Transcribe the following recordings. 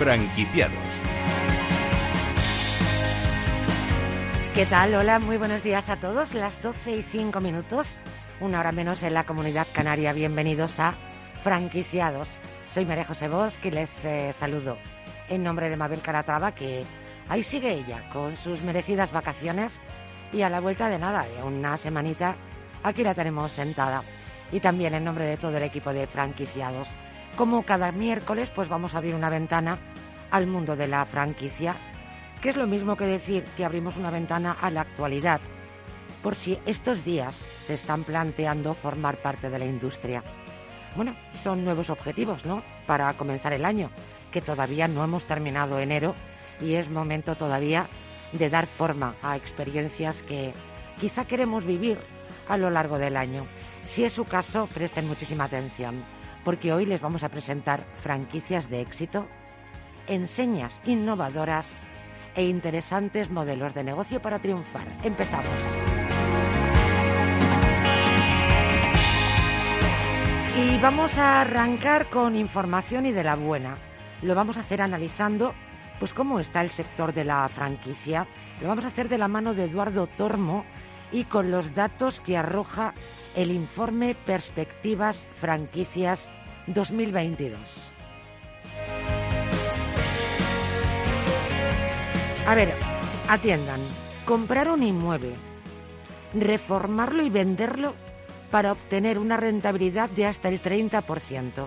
Franquiciados. ¿Qué tal? Hola, muy buenos días a todos. Las 12 y 5 minutos, una hora menos en la comunidad canaria. Bienvenidos a Franquiciados. Soy María José Bosch y les eh, saludo en nombre de Mabel Caratrava, que ahí sigue ella con sus merecidas vacaciones y a la vuelta de nada, de una semanita, aquí la tenemos sentada. Y también en nombre de todo el equipo de franquiciados. Como cada miércoles, pues vamos a abrir una ventana al mundo de la franquicia, que es lo mismo que decir que abrimos una ventana a la actualidad, por si estos días se están planteando formar parte de la industria. Bueno, son nuevos objetivos, ¿no? Para comenzar el año, que todavía no hemos terminado enero y es momento todavía de dar forma a experiencias que quizá queremos vivir a lo largo del año. Si es su caso, presten muchísima atención, porque hoy les vamos a presentar franquicias de éxito, enseñas innovadoras e interesantes modelos de negocio para triunfar. Empezamos. Y vamos a arrancar con información y de la buena. Lo vamos a hacer analizando pues cómo está el sector de la franquicia. Lo vamos a hacer de la mano de Eduardo Tormo y con los datos que arroja el informe Perspectivas Franquicias 2022. A ver, atiendan. Comprar un inmueble, reformarlo y venderlo para obtener una rentabilidad de hasta el 30%.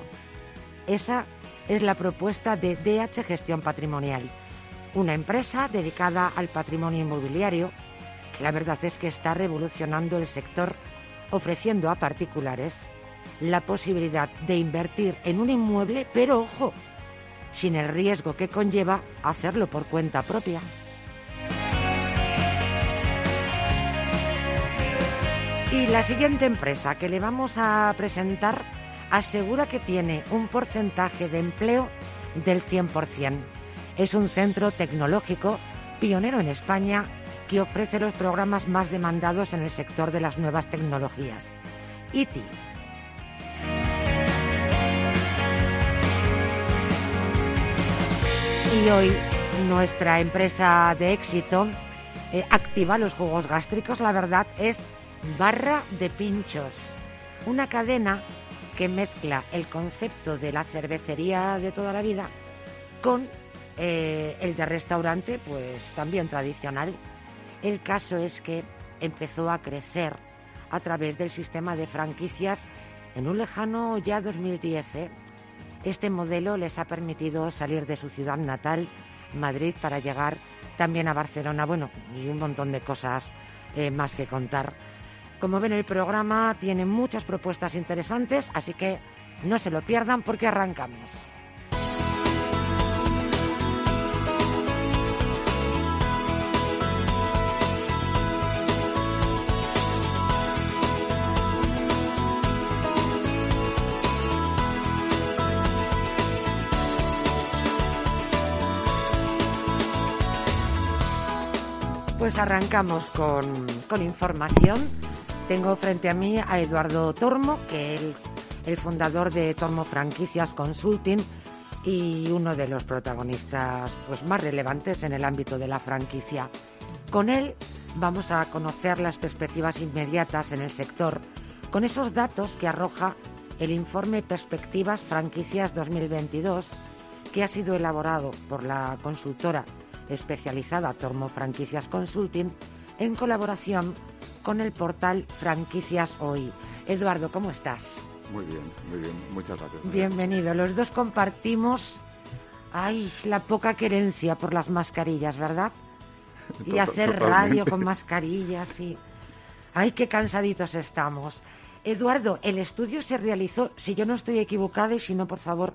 Esa es la propuesta de DH Gestión Patrimonial, una empresa dedicada al patrimonio inmobiliario la verdad es que está revolucionando el sector ofreciendo a particulares la posibilidad de invertir en un inmueble, pero ojo, sin el riesgo que conlleva hacerlo por cuenta propia. Y la siguiente empresa que le vamos a presentar asegura que tiene un porcentaje de empleo del 100%. Es un centro tecnológico pionero en España que ofrece los programas más demandados en el sector de las nuevas tecnologías. ITI. Y hoy nuestra empresa de éxito eh, activa los jugos gástricos, la verdad, es Barra de Pinchos, una cadena que mezcla el concepto de la cervecería de toda la vida con eh, el de restaurante, pues también tradicional. El caso es que empezó a crecer a través del sistema de franquicias en un lejano ya 2010. ¿eh? Este modelo les ha permitido salir de su ciudad natal, Madrid, para llegar también a Barcelona, bueno, y un montón de cosas eh, más que contar. Como ven, el programa tiene muchas propuestas interesantes, así que no se lo pierdan porque arrancamos. Pues arrancamos con, con información tengo frente a mí a Eduardo Tormo, que es el fundador de Tormo Franquicias Consulting y uno de los protagonistas pues, más relevantes en el ámbito de la franquicia. Con él vamos a conocer las perspectivas inmediatas en el sector, con esos datos que arroja el informe Perspectivas Franquicias 2022, que ha sido elaborado por la consultora especializada Tormo Franquicias Consulting en colaboración con el portal Franquicias Hoy. Eduardo, ¿cómo estás? Muy bien, muy bien. Muchas gracias. Bienvenido. Los dos compartimos ay, la poca querencia por las mascarillas, ¿verdad? Y hacer radio con mascarillas y... ¡Ay, qué cansaditos estamos! Eduardo, el estudio se realizó, si yo no estoy equivocada y si no, por favor,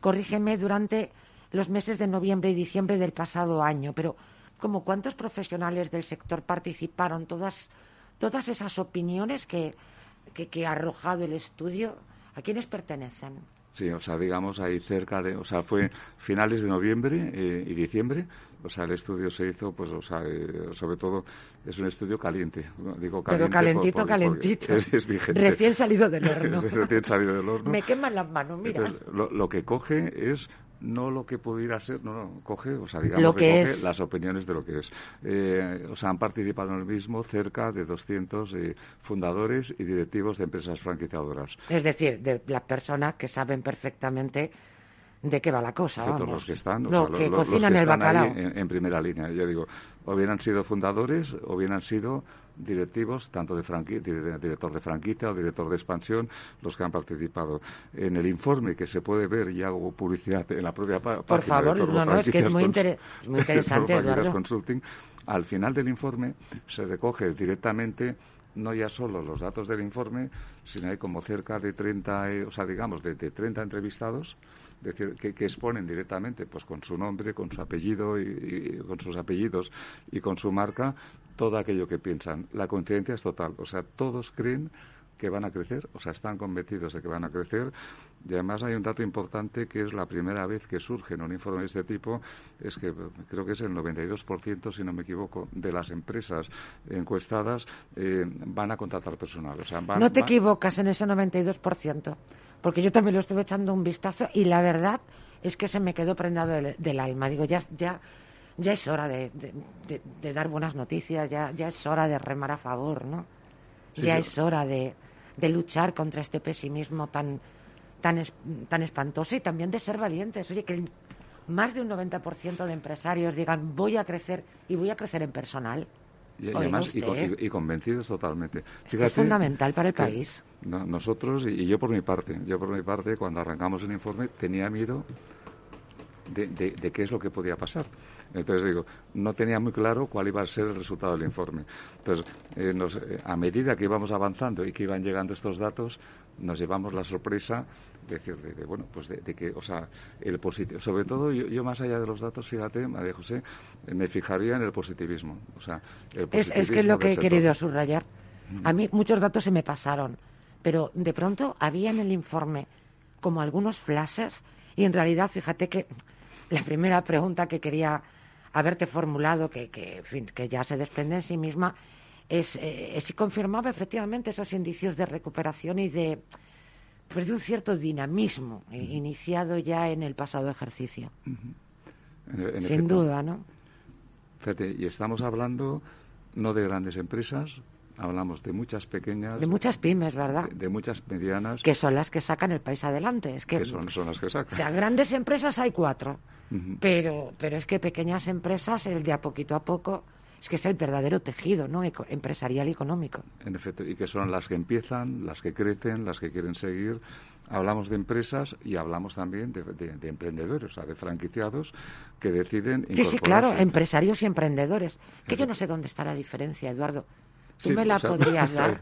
corrígeme, durante los meses de noviembre y diciembre del pasado año, pero como cuántos profesionales del sector participaron, todas, todas esas opiniones que, que, ha arrojado el estudio, ¿a quiénes pertenecen? Sí, o sea, digamos ahí cerca de, o sea, fue finales de noviembre eh, y diciembre, o sea, el estudio se hizo, pues, o sea, eh, sobre todo es un estudio caliente, digo caliente. Pero calentito, calentito. Es. Recién salido del horno. recién salido del horno. Me queman las manos, mira. lo, lo, que coge es no lo que pudiera ser, no, no coge, o sea, digamos que, coge las opiniones de lo que es. Eh, o sea, han participado en el mismo cerca de 200 eh, fundadores y directivos de empresas franquiciadoras. Es decir, de las personas que saben perfectamente de qué va la cosa. Vamos. los que están, que cocinan el bacalao. en, primera línea. Yo digo, o bien han sido fundadores o bien han sido directivos, tanto de director de franquicia o director de expansión, los que han participado. En el informe que se puede ver, y hago publicidad en la propia página Por favor, no, no, es que es muy, muy interesante, Eduardo. Consulting, al final del informe se recoge directamente no ya solo los datos del informe, sino hay como cerca de 30, eh, o sea, digamos, de, de 30 entrevistados decir, que, exponen directamente, pues con su nombre, con su apellido y, con sus apellidos y con su marca, todo aquello que piensan. La coincidencia es total, o sea, todos creen que van a crecer, o sea, están convencidos de que van a crecer. Y además hay un dato importante que es la primera vez que surge en un informe de este tipo, es que creo que es el 92%, si no me equivoco, de las empresas encuestadas eh, van a contratar personal. O sea, no te equivocas en ese 92% porque yo también lo estuve echando un vistazo y la verdad es que se me quedó prendado del, alma. Digo, ya, ya, ya es hora de, dar buenas noticias, ya, ya es hora de remar a favor, ¿no? ya es hora de, luchar contra este pesimismo tan, tan, tan espantoso y también de ser valientes. Oye, que más de un 90% de empresarios digan voy a crecer y voy a crecer en personal. Y, además, y, convencidos totalmente. es fundamental para el país. Nosotros, y yo por mi parte, yo por mi parte, cuando arrancamos el informe, tenía miedo de, qué es lo que podía pasar. Entonces digo, no tenía muy claro cuál iba a ser el resultado del informe. Entonces, eh, eh, a medida que íbamos avanzando y que iban llegando estos datos, nos llevamos la sorpresa decir, de, bueno, pues de, que, o sea, el positivo, sobre todo yo, más allá de los datos, fíjate, María José, me fijaría en el positivismo, o sea, el es, es, que es lo que he querido subrayar. A mí muchos datos se me pasaron, pero de pronto había en el informe como algunos flashes y en realidad, fíjate que la primera pregunta que quería haberte formulado, que, que, que ya se desprende en sí misma, es, eh, es si confirmaba efectivamente esos indicios de recuperación y de pues de un cierto dinamismo iniciado ya en el pasado ejercicio. Sin duda, ¿no? Fíjate, y estamos hablando no de grandes empresas, hablamos de muchas pequeñas. De muchas pymes, ¿verdad? De, muchas medianas. Que son las que sacan el país adelante. Es que, son, las que sacan. O sea, grandes empresas hay cuatro. pero, pero es que pequeñas empresas, el de a poquito a poco, es que es el verdadero tejido ¿no? empresarial y económico. En efecto, y que son las que empiezan, las que crecen, las que quieren seguir. Hablamos de empresas y hablamos también de, emprendedores, o sea, de franquiciados que deciden. Sí, sí, claro, empresarios y emprendedores. Que yo no sé dónde está la diferencia, Eduardo. ¿Tú me la podrías dar?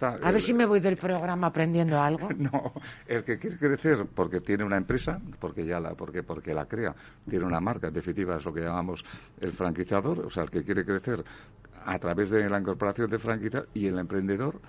a ver si me voy del programa aprendiendo algo. No, el que quiere crecer porque tiene una empresa, porque ya la, porque, porque la crea, tiene una marca, en definitiva es lo que llamamos el franquiciador, o sea, el que quiere crecer a través de la incorporación de franquicia y el emprendedor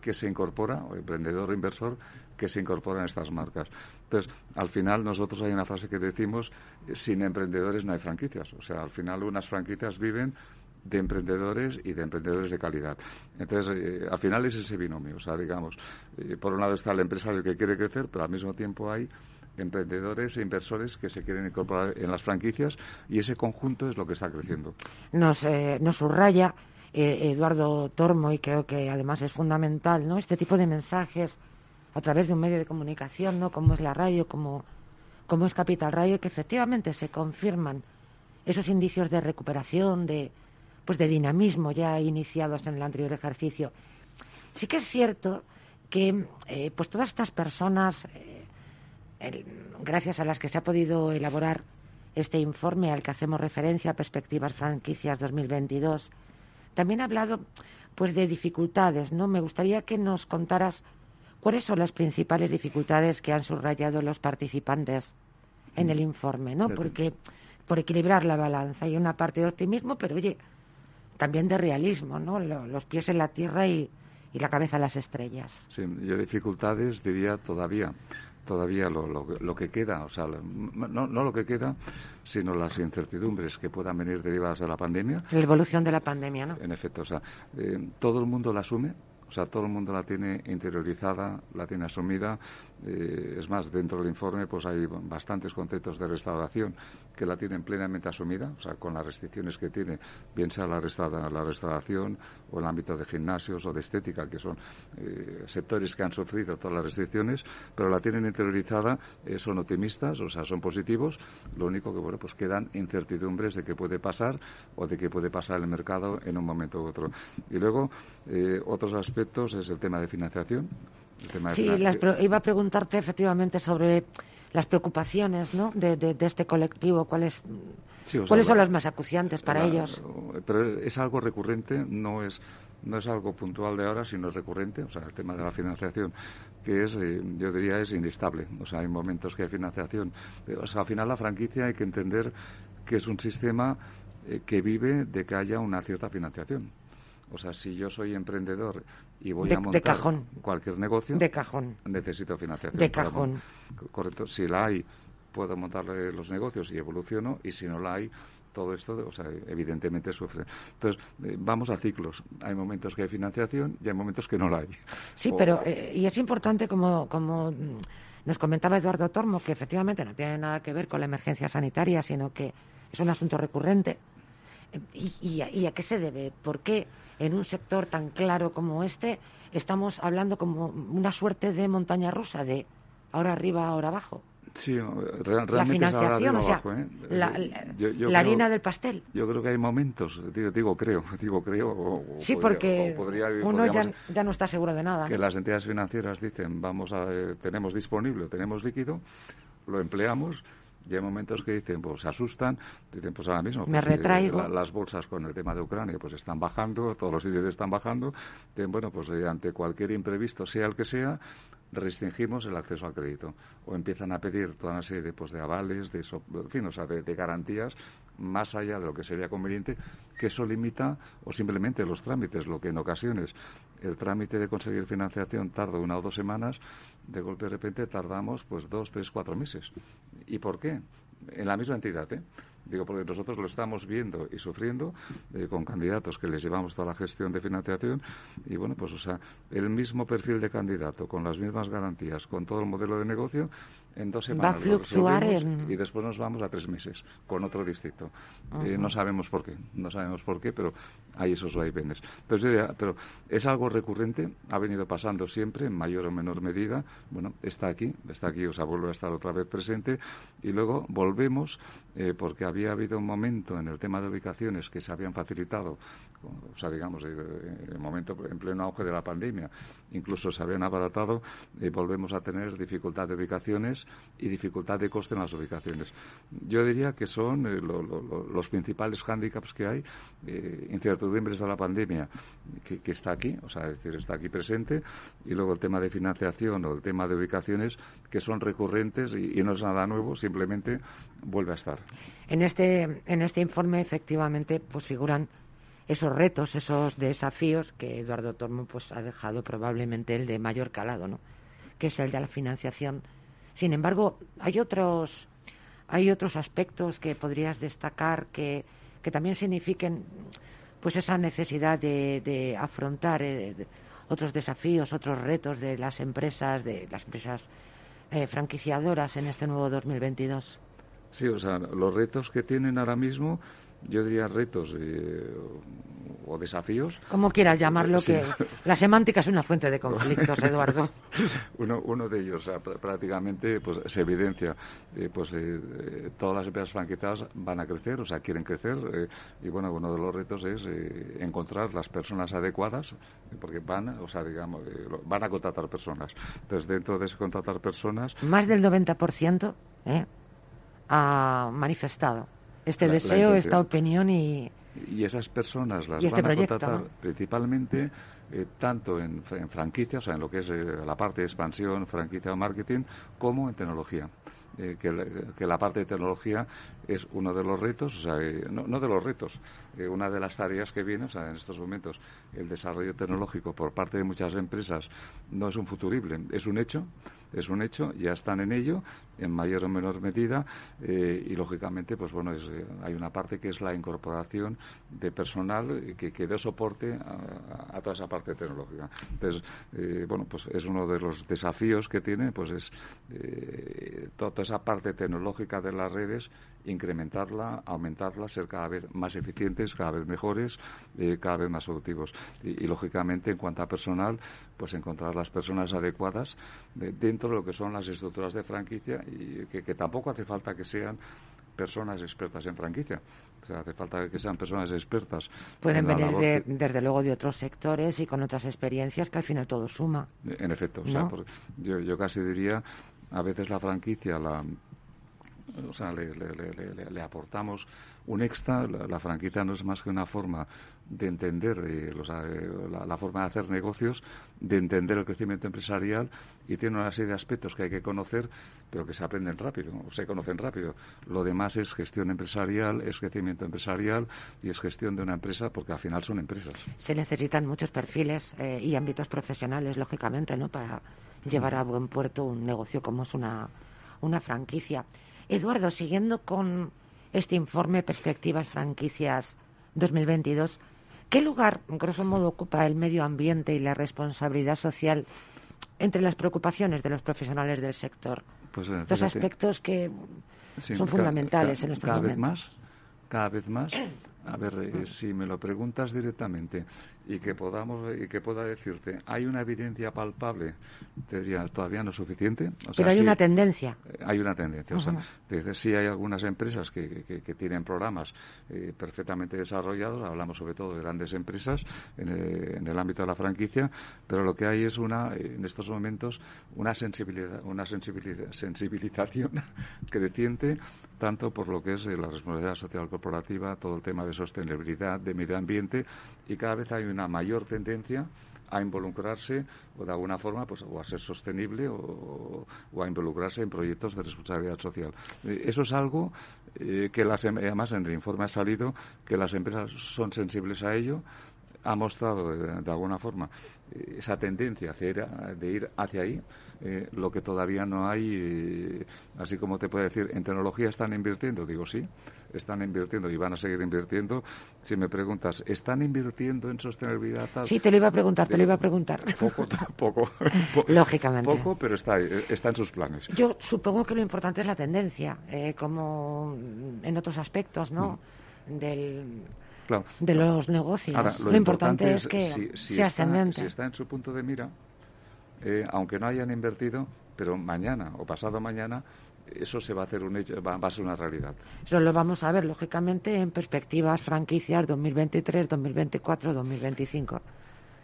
que se incorpora, o emprendedor o inversor, que se incorpora en estas marcas. Entonces, al final nosotros hay una frase que decimos, sin emprendedores no hay franquicias. O sea, al final unas franquicias viven de emprendedores y de emprendedores de calidad. Entonces, eh, al final es ese binomio. O sea, digamos, eh, por un lado está el empresario que quiere crecer, pero al mismo tiempo hay emprendedores e inversores que se quieren incorporar en las franquicias y ese conjunto es lo que está creciendo. Nos, eh, nos subraya Eduardo Tormo y creo que además es fundamental ¿no? este tipo de mensajes a través de un medio de comunicación, ¿no? como es la radio, como, como es Capital Radio, que efectivamente se confirman esos indicios de recuperación, de, pues de dinamismo ya iniciados en el anterior ejercicio. Sí que es cierto que eh, pues todas estas personas, eh, gracias a las que se ha podido elaborar este informe al que hacemos referencia, Perspectivas Franquicias 2022, también ha hablado pues de dificultades, ¿no? Me gustaría que nos contaras cuáles son las principales dificultades que han subrayado los participantes en el mm. informe, ¿no? Porque por equilibrar la balanza hay una parte de optimismo, pero oye, también de realismo, ¿no? Los pies en la tierra y, la cabeza en las estrellas. Sí, yo dificultades diría todavía, todavía lo, lo, que queda, o sea, no, no, lo que queda, sino las incertidumbres que puedan venir derivadas de la pandemia. La evolución de la pandemia, ¿no? En efecto, o sea, eh, todo el mundo la asume, O sea, todo el mundo la tiene interiorizada, la tiene asumida. Eh, es más, dentro del informe pues hay bastantes conceptos de restauración que la tienen plenamente asumida, o sea, con las restricciones que tiene, bien sea la, la restauración o el ámbito de gimnasios o de estética, que son eh, sectores que han sufrido todas las restricciones, pero la tienen interiorizada, eh, son optimistas, o sea, son positivos. Lo único que, bueno, pues quedan incertidumbres de qué puede pasar o de qué puede pasar el mercado en un momento u otro. Y luego, otros aspectos es el tema de financiación sí, iba a preguntarte efectivamente sobre las preocupaciones ¿no? de, este colectivo, cuáles, cuáles son las más acuciantes para ellos. Pero es algo recurrente, no es no es algo puntual de ahora, sino es recurrente, o sea, el tema de la financiación, que es, eh, yo diría, es inestable. O sea, hay momentos que hay financiación. O sea, al final la franquicia hay que entender que es un sistema eh, que vive de que haya una cierta financiación. O sea, si yo soy emprendedor y voy a montar cualquier negocio, de cajón. necesito financiación. De cajón. Correcto. Si la hay, puedo montar los negocios y evoluciono, y si no la hay, todo esto, o sea, evidentemente sufre. Entonces, eh, vamos a ciclos. Hay momentos que hay financiación y hay momentos que no la hay. Sí, pero, eh, y es importante, como, como nos comentaba Eduardo Tormo, que efectivamente no tiene nada que ver con la emergencia sanitaria, sino que es un asunto recurrente. ¿Y, y a qué se debe? ¿Por qué? En un sector tan claro como este, estamos hablando como una suerte de montaña rusa, de ahora arriba, ahora abajo. Sí, realmente la financiación, o sea, ¿eh? la, harina del pastel. Yo creo que hay momentos, digo, creo, digo creo. sí, porque uno ya, no está seguro de nada. Que las entidades financieras dicen, vamos a, eh, tenemos disponible, tenemos líquido, lo empleamos hay momentos que dicen, pues se asustan, dicen, pues ahora mismo. Me pues, retraigo. las bolsas con el tema de Ucrania, pues están bajando, todos los índices están bajando. Dicen, bueno, pues eh, ante cualquier imprevisto, sea el que sea, restringimos el acceso al crédito. O empiezan a pedir toda una serie de, pues, de avales, de, en fin, o sea, de, garantías más allá de lo que sería conveniente, que eso limita o simplemente los trámites, lo que en ocasiones el trámite de conseguir financiación tarda una o dos semanas, de golpe de repente tardamos pues dos, tres, cuatro meses. ¿Y por qué? En la misma entidad, ¿eh? Digo, porque nosotros lo estamos viendo y sufriendo eh, con candidatos que les llevamos toda la gestión de financiación y, bueno, pues, o sea, el mismo perfil de candidato, con las mismas garantías, con todo el modelo de negocio, en dos semanas. Va a fluctuar Y después nos vamos a tres meses con otro distrito. Eh, no sabemos por qué, no sabemos por qué, pero hay esos vaivenes. Entonces, pero es algo recurrente, ha venido pasando siempre, en mayor o menor medida. Bueno, está aquí, está aquí, o sea, vuelve a estar otra vez presente. Y luego volvemos, eh, porque había habido un momento en el tema de ubicaciones que se habían facilitado, o sea, digamos, en el momento, en pleno auge de la pandemia, incluso se habían abaratado, y volvemos a tener dificultad de ubicaciones y dificultad de coste en las ubicaciones. Yo diría que son eh, los principales hándicaps que hay, eh, incertidumbres de la pandemia, que, está aquí, o sea, decir, está aquí presente, y luego el tema de financiación o el tema de ubicaciones, que son recurrentes y, no es nada nuevo, simplemente vuelve a estar. En este, en este informe, efectivamente, pues figuran esos retos, esos desafíos que Eduardo Tormo pues ha dejado probablemente el de mayor calado, ¿no? que es el de la financiación sin embargo, hay otros, hay otros aspectos que podrías destacar que, que también signifiquen pues esa necesidad de, afrontar eh, otros desafíos, otros retos de las empresas, de las empresas eh, franquiciadoras en este nuevo 2022. Sí, o sea, los retos que tienen ahora mismo yo diría retos eh, o desafíos. Como quieras llamarlo, que la semántica es una fuente de conflictos, Eduardo. uno, uno de ellos, prácticamente, pues se evidencia, eh, pues eh, todas las empresas franquiciadas van a crecer, o sea, quieren crecer, y bueno, uno de los retos es encontrar las personas adecuadas, porque van, o sea, digamos, van a contratar personas. Entonces, dentro de ese contratar personas... Más del 90% ha manifestado este deseo, esta opinión y... Y esas personas las este van a contratar principalmente eh, tanto en, franquicia, o sea, en lo que es eh, la parte de expansión, franquicia o marketing, como en tecnología. Eh, que, la parte de tecnología es uno de los retos, o sea, no, de los retos, una de las tareas que viene, o sea, en estos momentos el desarrollo tecnológico por parte de muchas empresas no es un futurible, es un hecho, es un hecho, ya están en ello en mayor o menor medida eh, y lógicamente pues bueno hay una parte que es la incorporación de personal que, que dé soporte a, toda esa parte tecnológica. Entonces, bueno, pues es uno de los desafíos que tiene, pues es toda esa parte tecnológica de las redes incrementarla, aumentarla, ser cada vez más eficientes, cada vez mejores, eh, cada vez más productivos. Y, lógicamente, en cuanto a personal, pues encontrar las personas adecuadas dentro de lo que son las estructuras de franquicia y que, tampoco hace falta que sean personas expertas en franquicia. O sea, hace falta que sean personas expertas. Pueden venir, desde luego, de otros sectores y con otras experiencias que al final todo suma. En efecto. O sea, yo, yo casi diría, a veces la franquicia la o sea, le, aportamos un extra. La, franquicia no es más que una forma de entender eh, eh, la, forma de hacer negocios, de entender el crecimiento empresarial y tiene una serie de aspectos que hay que conocer, pero que se aprenden rápido, se conocen rápido. Lo demás es gestión empresarial, es crecimiento empresarial y es gestión de una empresa, porque al final son empresas. Se necesitan muchos perfiles eh, y ámbitos profesionales, lógicamente, ¿no? Para llevar a buen puerto un negocio como es una, una franquicia. Eduardo, siguiendo con este informe Perspectivas Franquicias 2022, ¿qué lugar, en grosso modo, ocupa el medio ambiente y la responsabilidad social entre las preocupaciones de los profesionales del sector? Pues, eh, Dos aspectos que son fundamentales en estos cada Vez más, cada vez más a ver, eh, si me lo preguntas directamente y que podamos y que pueda decirte, hay una evidencia palpable, te diría, todavía no es suficiente. Pero hay una tendencia. Eh, hay una tendencia. O sea, sí hay algunas empresas que, que, tienen programas eh, perfectamente desarrollados, hablamos sobre todo de grandes empresas en, el ámbito de la franquicia, pero lo que hay es una, en estos momentos, una sensibilidad, una sensibilidad, sensibilización creciente tanto por lo que es la responsabilidad social corporativa, todo el tema de sostenibilidad, de medio ambiente, y cada vez hay una mayor tendencia a involucrarse o de alguna forma pues o a ser sostenible o, a involucrarse en proyectos de responsabilidad social. Eh, eso es algo eh, que las, em, además en el informe ha salido que las empresas son sensibles a ello ha mostrado de, alguna forma eh, esa tendencia de ir hacia ahí, eh, lo que todavía no hay, eh, así como te puedo decir, en tecnología están invirtiendo, digo sí, están invirtiendo y van a seguir invirtiendo. Si me preguntas, ¿están invirtiendo en sostenibilidad? sí, te lo iba a preguntar, te lo iba a preguntar. Poco, poco. Lógicamente. Poco, pero está, está en sus planes. Yo supongo que lo importante es la tendencia, como en otros aspectos, ¿no? Mm. Del de los negocios. lo, importante, es que sea ascendente. Si está en su punto de mira, eh, aunque no hayan invertido, pero mañana o pasado mañana eso se va a hacer un hecho, va, a ser una realidad. Eso lo vamos a ver, lógicamente, en perspectivas franquicias 2023, 2024, 2025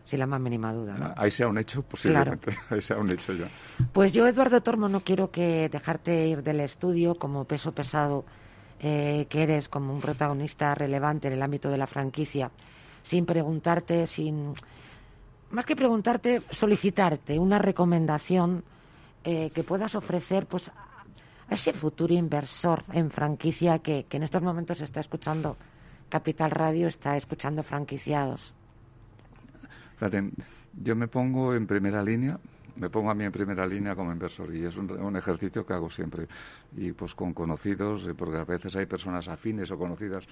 sin la más mínima duda. ¿no? Ahí sea un hecho, posiblemente. Ahí sea un hecho ya. Pues yo, Eduardo Tormo, no quiero que dejarte ir del estudio como peso pesado eh, que eres como un protagonista relevante en el ámbito de la franquicia, sin preguntarte, sin más que preguntarte, solicitarte una recomendación eh, que puedas ofrecer, pues a ese futuro inversor en franquicia que, que en estos momentos está escuchando Capital Radio, está escuchando franquiciados. yo me pongo en primera línea me pongo a mí en primera línea como inversor y es un, ejercicio que hago siempre. Y pues con conocidos eh, porque a veces hay personas afines o conocidas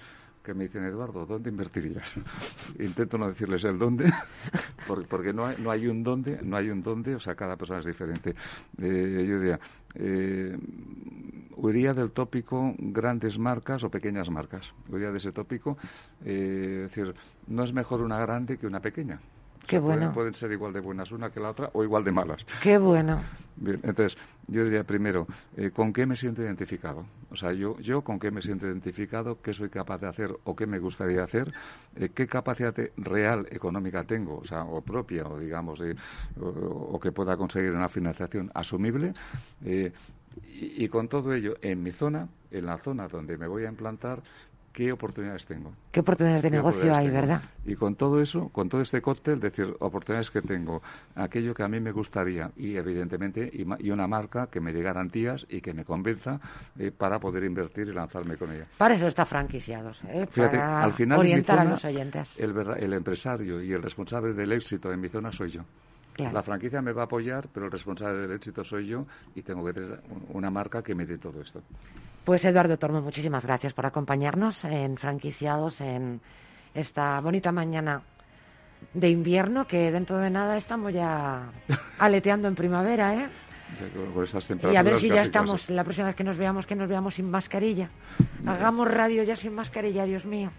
que me dicen Eduardo dónde invertirías intento no decirles el dónde porque, no, hay, no hay un dónde no hay un dónde o sea cada persona es diferente. Eh, yo diría eh, huiría del tópico grandes marcas o pequeñas marcas. Huiría de ese tópico eh, es decir no es mejor una grande que una pequeña Qué bueno. Pueden, ser igual de buenas una que la otra o igual de malas. Qué bueno. Bien, entonces, yo diría primero, eh, ¿con qué me siento identificado? O sea, yo, yo con qué me siento identificado, qué soy capaz de hacer o qué me gustaría hacer, eh, qué capacidad real económica tengo, o sea, o propia, o digamos, o, que pueda conseguir una financiación asumible. Eh, y, con todo ello, en mi zona, en la zona donde me voy a implantar, qué oportunidades tengo. ¿Qué oportunidades de negocio hay, verdad? Y con todo eso, con todo este cóctel, decir, oportunidades que tengo, aquello que a mí me gustaría y evidentemente y, una marca que me dé garantías y que me convenza eh, para poder invertir y lanzarme con ella. Para eso está franquiciados, ¿eh? para al final, orientar a los oyentes. El, el empresario y el responsable del éxito en mi zona soy yo. La franquicia me va a apoyar, pero el responsable del éxito soy yo y tengo que tener una marca que me dé todo esto. Pues Eduardo Tormo, muchísimas gracias por acompañarnos en Franquiciados en esta bonita mañana de invierno que dentro de nada estamos ya aleteando en primavera, ¿eh? y a ver si ya estamos, la próxima vez que nos veamos, que nos veamos sin mascarilla. Hagamos radio ya sin mascarilla, Dios mío.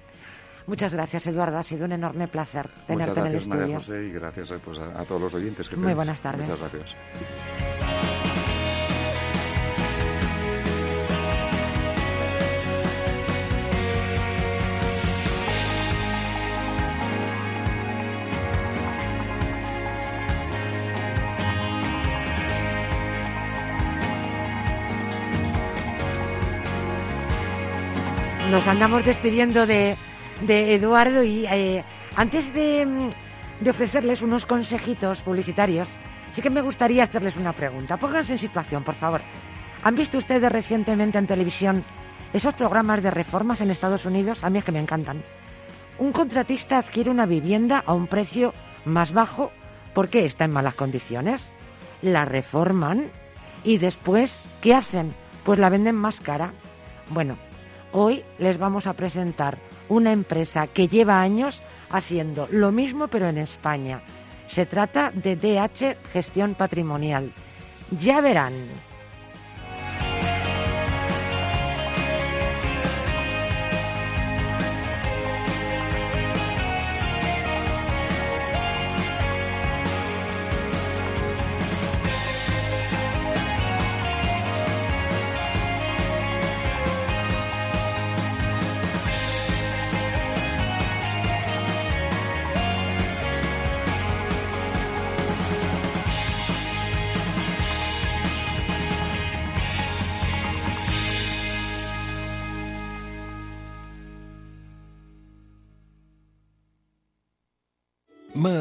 Muchas gracias, Eduardo. Ha sido un enorme placer tenerte en el estudio. María José, y gracias eh, pues, a, todos los oyentes que Muy buenas tardes. Muchas gracias. nos andamos despidiendo de, Eduardo y eh, antes de, de, ofrecerles unos consejitos publicitarios, sí que me gustaría hacerles una pregunta. Pónganse en situación, por favor. ¿Han visto ustedes recientemente en televisión esos programas de reformas en Estados Unidos? A mí es que me encantan. Un contratista adquiere una vivienda a un precio más bajo porque está en malas condiciones. La reforman y después, ¿qué hacen? Pues la venden más cara. Bueno, Hoy les vamos a presentar una empresa que lleva años haciendo lo mismo pero en España. Se trata de DH Gestión Patrimonial. Ya verán.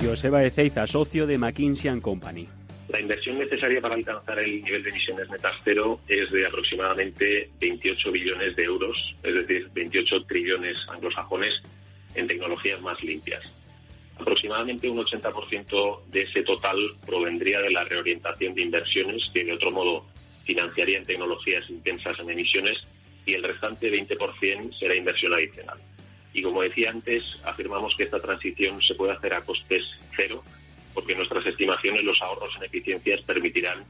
Joseba Ezeiza, socio de McKinsey Company. La inversión necesaria para alcanzar el nivel de emisiones netas cero es de aproximadamente 28 billones de euros, es decir, 28 trillones anglosajones en tecnologías más limpias. Aproximadamente un 80% de ese total provendría de la reorientación de inversiones que de otro modo financiarían tecnologías intensas en emisiones y el restante 20% será inversión adicional. Y como decía antes, afirmamos que esta transición se puede hacer a costes cero, porque nuestras estimaciones los ahorros en eficiencias permitirán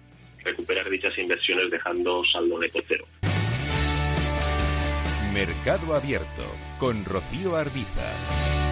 recuperar dichas inversiones dejando saldo neto cero. Mercado Abierto con Rocío Arbiza.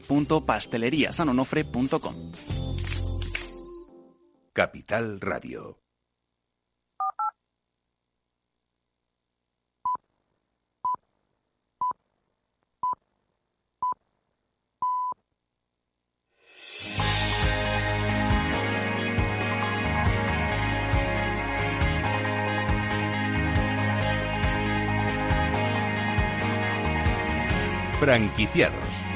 www.pasteleriasanonofre.com. Capital Radio. Franquiciados.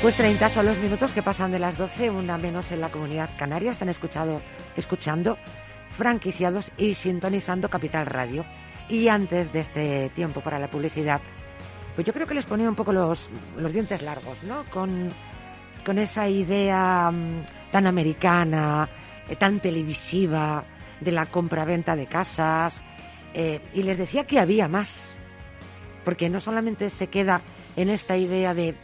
Pues 30 son los minutos que pasan de las 12, una menos en la comunidad canaria. Están escuchado, escuchando franquiciados y sintonizando Capital Radio. Y antes de este tiempo para la publicidad, pues yo creo que les ponía un poco los, los dientes largos, ¿no? Con, con esa idea mm, tan americana, eh, tan televisiva de la compraventa de casas. eh, y les decía que había más. Porque no solamente se queda en esta idea de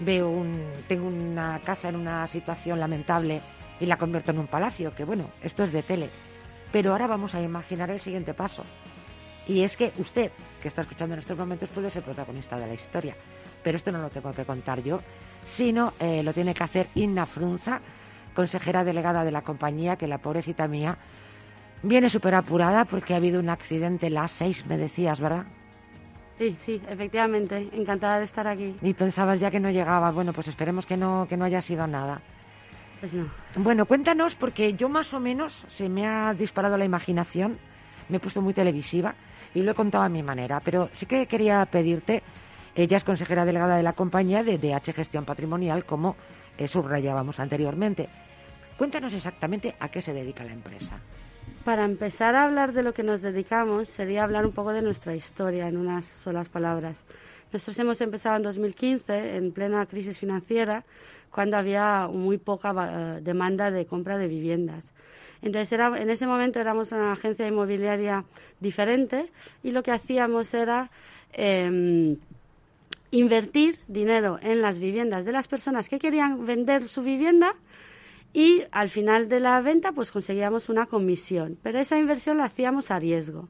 veo un, tengo una casa en una situación lamentable y la convierto en un palacio, que bueno, esto es de tele. Pero ahora vamos a imaginar el siguiente paso. Y es que usted, que está escuchando en estos momentos, puede ser protagonista de la historia. Pero esto no lo tengo que contar yo, sino eh, lo tiene que hacer Inna Frunza, consejera delegada de la compañía, que la pobrecita mía viene súper apurada porque ha habido un accidente las seis, me decías, ¿verdad? Sí, sí, efectivamente. Encantada de estar aquí. Y pensabas ya que no llegaba. Bueno, pues esperemos que no, que no haya sido nada. Pues no. Bueno, cuéntanos, porque yo más o menos se me ha disparado la imaginación, me he puesto muy televisiva y lo he contado a mi manera, pero sí que quería pedirte, ella es consejera delegada de la compañía de DH Gestión Patrimonial, como eh, subrayábamos anteriormente. Cuéntanos exactamente a qué se dedica la empresa. Para empezar a hablar de lo que nos dedicamos, sería hablar un poco de nuestra historia en unas solas palabras. Nosotros hemos empezado en 2015, en plena crisis financiera, cuando había muy poca eh, demanda de compra de viviendas. Entonces, era, en ese momento éramos una agencia inmobiliaria diferente y lo que hacíamos era eh, invertir dinero en las viviendas de las personas que querían vender su vivienda y al final de la venta pues conseguíamos una comisión, pero esa inversión la hacíamos a riesgo.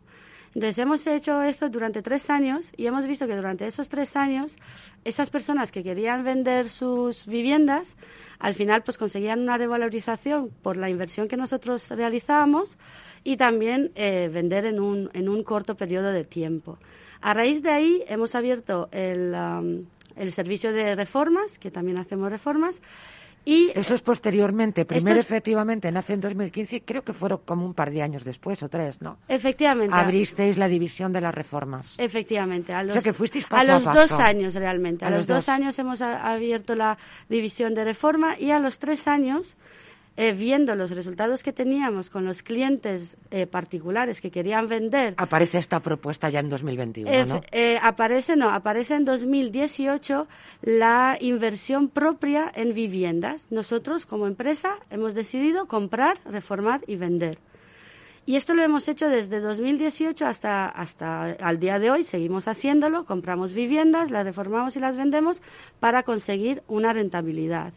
Entonces hemos hecho esto durante tres años y hemos visto que durante esos tres años esas personas que querían vender sus viviendas al final pues conseguían una revalorización por la inversión que nosotros realizábamos y también eh, vender en un, en un corto periodo de tiempo. A raíz de ahí hemos abierto el, um, el servicio de reformas, que también hacemos reformas, y Eso es posteriormente. Primero, es- efectivamente, nace en 2015 y creo que fueron como un par de años después o tres, ¿no? efectivamente Abristeis la división de las reformas. Efectivamente, a O los, sea, que fuisteis a paso a los paso. dos años realmente. A, A los, los dos dos. años hemos a- abierto la división de reforma y a los tres años, eh, viendo los resultados que teníamos con los clientes eh, particulares que querían vender, Aparece esta propuesta ya en 2021, eh, ¿no? eh, aparece no, aparece en 2018 la inversión propia en viviendas. Nosotros como empresa hemos decidido comprar, reformar y vender. Y esto lo hemos hecho desde 2018 hasta, hasta al día de hoy. Seguimos haciéndolo, compramos viviendas, las reformamos y las vendemos para conseguir una rentabilidad.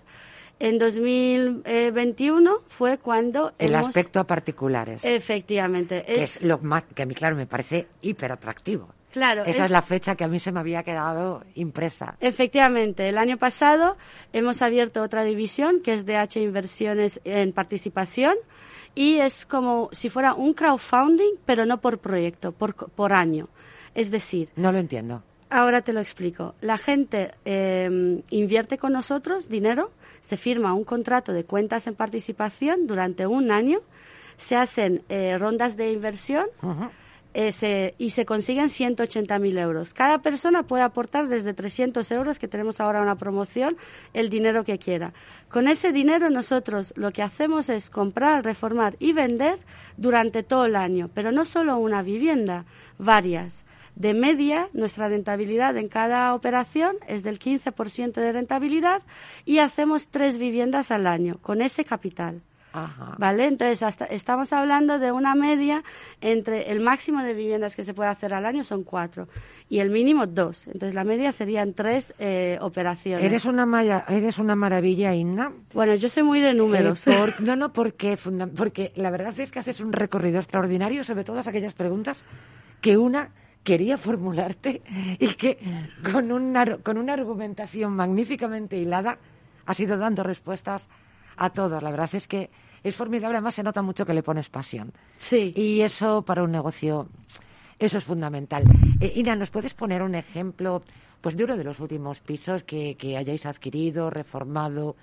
En 2021 fue cuando El hemos- aspecto a particulares. Efectivamente. que es lo más, que a mí, claro, me parece hiper atractivo. Claro, Esa es- es la fecha que a mí se me había quedado impresa. Efectivamente, el año pasado hemos abierto otra división que es DH Inversiones en Participación y es como si fuera un crowdfunding, pero no por proyecto, por, por año. Es decir, No lo entiendo. ahora te lo explico. La gente eh, invierte con nosotros dinero, se firma un contrato de cuentas en participación durante un año, se hacen eh, rondas de inversión eh, se- y se consiguen 180.000 euros. Cada persona puede aportar desde 300 euros, que tenemos ahora una promoción, el dinero que quiera. Con ese dinero nosotros lo que hacemos es comprar, reformar y vender durante todo el año, pero no solo una vivienda, varias. De media, nuestra rentabilidad en cada operación es del 15% de rentabilidad y hacemos tres viviendas al año con ese capital. Ajá. ¿Vale? Entonces, hasta, estamos hablando de una media entre el máximo de viviendas que se puede hacer al año son cuatro y el mínimo dos. Entonces, la media serían tres eh, operaciones. Eres una, maya- eres una maravilla, Inna. Bueno, yo soy muy de números. Eh, por- no, no, porque, porque la verdad es que haces un recorrido extraordinario sobre todas aquellas preguntas que una quería formularte y que con una, con una argumentación magníficamente hilada has ido dando respuestas a todos. La verdad es que es formidable, además se nota mucho que le pones pasión. Sí. Y eso para un negocio, eso es fundamental. Eh, Ina, ¿nos puedes poner un ejemplo pues de uno de los últimos pisos que, que hayáis adquirido, reformado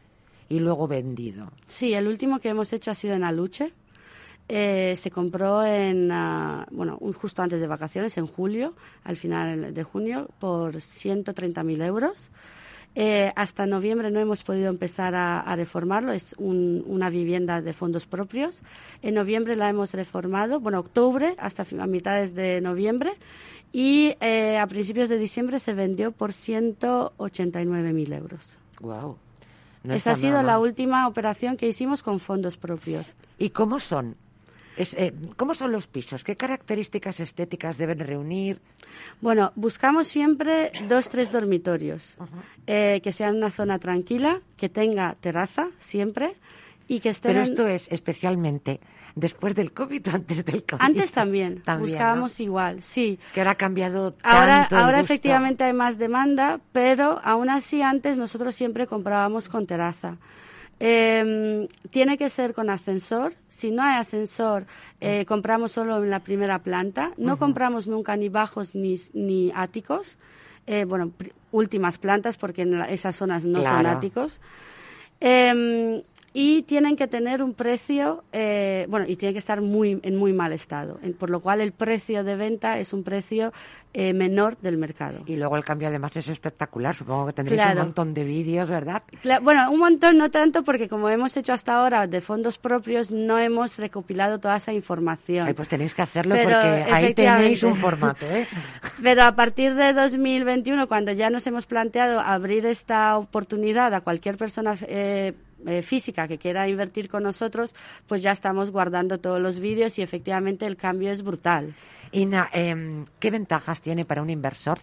y luego vendido? Sí, el último que hemos hecho ha sido en Aluche. Eh, se compró en, ah, bueno, un- justo antes de vacaciones, en julio, al final de junio, por 130.000 euros. Eh, hasta noviembre no hemos podido empezar a, a reformarlo, es un- una vivienda de fondos propios. En noviembre la hemos reformado, bueno, octubre hasta a mitades de noviembre y eh, a principios de diciembre se vendió por 189.000 euros. Wow. Esa ha sido la última operación que hicimos con fondos propios. ¿Y cómo son? Es, eh, ¿Cómo son los pisos? ¿Qué características estéticas deben reunir? Bueno, buscamos siempre dos, tres dormitorios, eh, que sean una zona tranquila, que tenga terraza siempre y que estén... Pero esto es especialmente después del COVID o antes del COVID. Antes también, También, buscábamos igual, sí. Que ahora ha cambiado Ahora, tanto el ahora gusto. efectivamente hay más demanda, pero aún así antes nosotros siempre comprábamos con terraza. Eh, tiene que ser con ascensor. Si no hay ascensor, eh, compramos solo en la primera planta. No compramos nunca ni bajos ni, ni áticos. Eh, bueno, últimas plantas porque en la- esas zonas no son áticos. Y tienen que tener un precio, eh, bueno, y tienen que estar muy, en muy mal estado, en- por lo cual el precio de venta es un precio eh, menor del mercado. Y luego el cambio además es espectacular. Supongo que tendréis Claro. un montón de vídeos, ¿verdad? Bueno, un montón, no tanto, porque como hemos hecho hasta ahora de fondos propios, no hemos recopilado toda esa información. Ay, pues tenéis que hacerlo Pero, porque ahí tenéis un formato, ¿eh? Pero a partir de 2021, cuando ya nos hemos planteado abrir esta oportunidad a cualquier persona eh, eh, física que quiera invertir con nosotros, pues ya estamos guardando todos los vídeos y efectivamente el cambio es brutal. Ina, em, ¿qué ventajas tiene para un inversor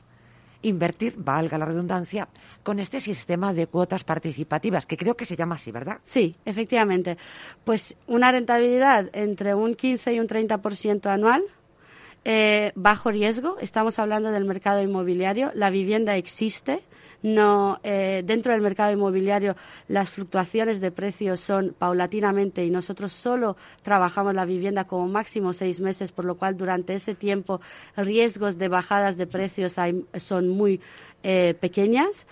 invertir, valga la redundancia, con este sistema de cuotas participativas, que creo que se llama así, ¿verdad? Sí, efectivamente. Pues una rentabilidad entre un 15 y un 30% anual, eh, bajo riesgo. Estamos hablando del mercado inmobiliario. La vivienda existe. No, eh, dentro del mercado inmobiliario las fluctuaciones de precios son paulatinamente y nosotros solo trabajamos la vivienda como máximo seis meses, por lo cual durante ese tiempo riesgos de bajadas de precios son muy eh, pequeñas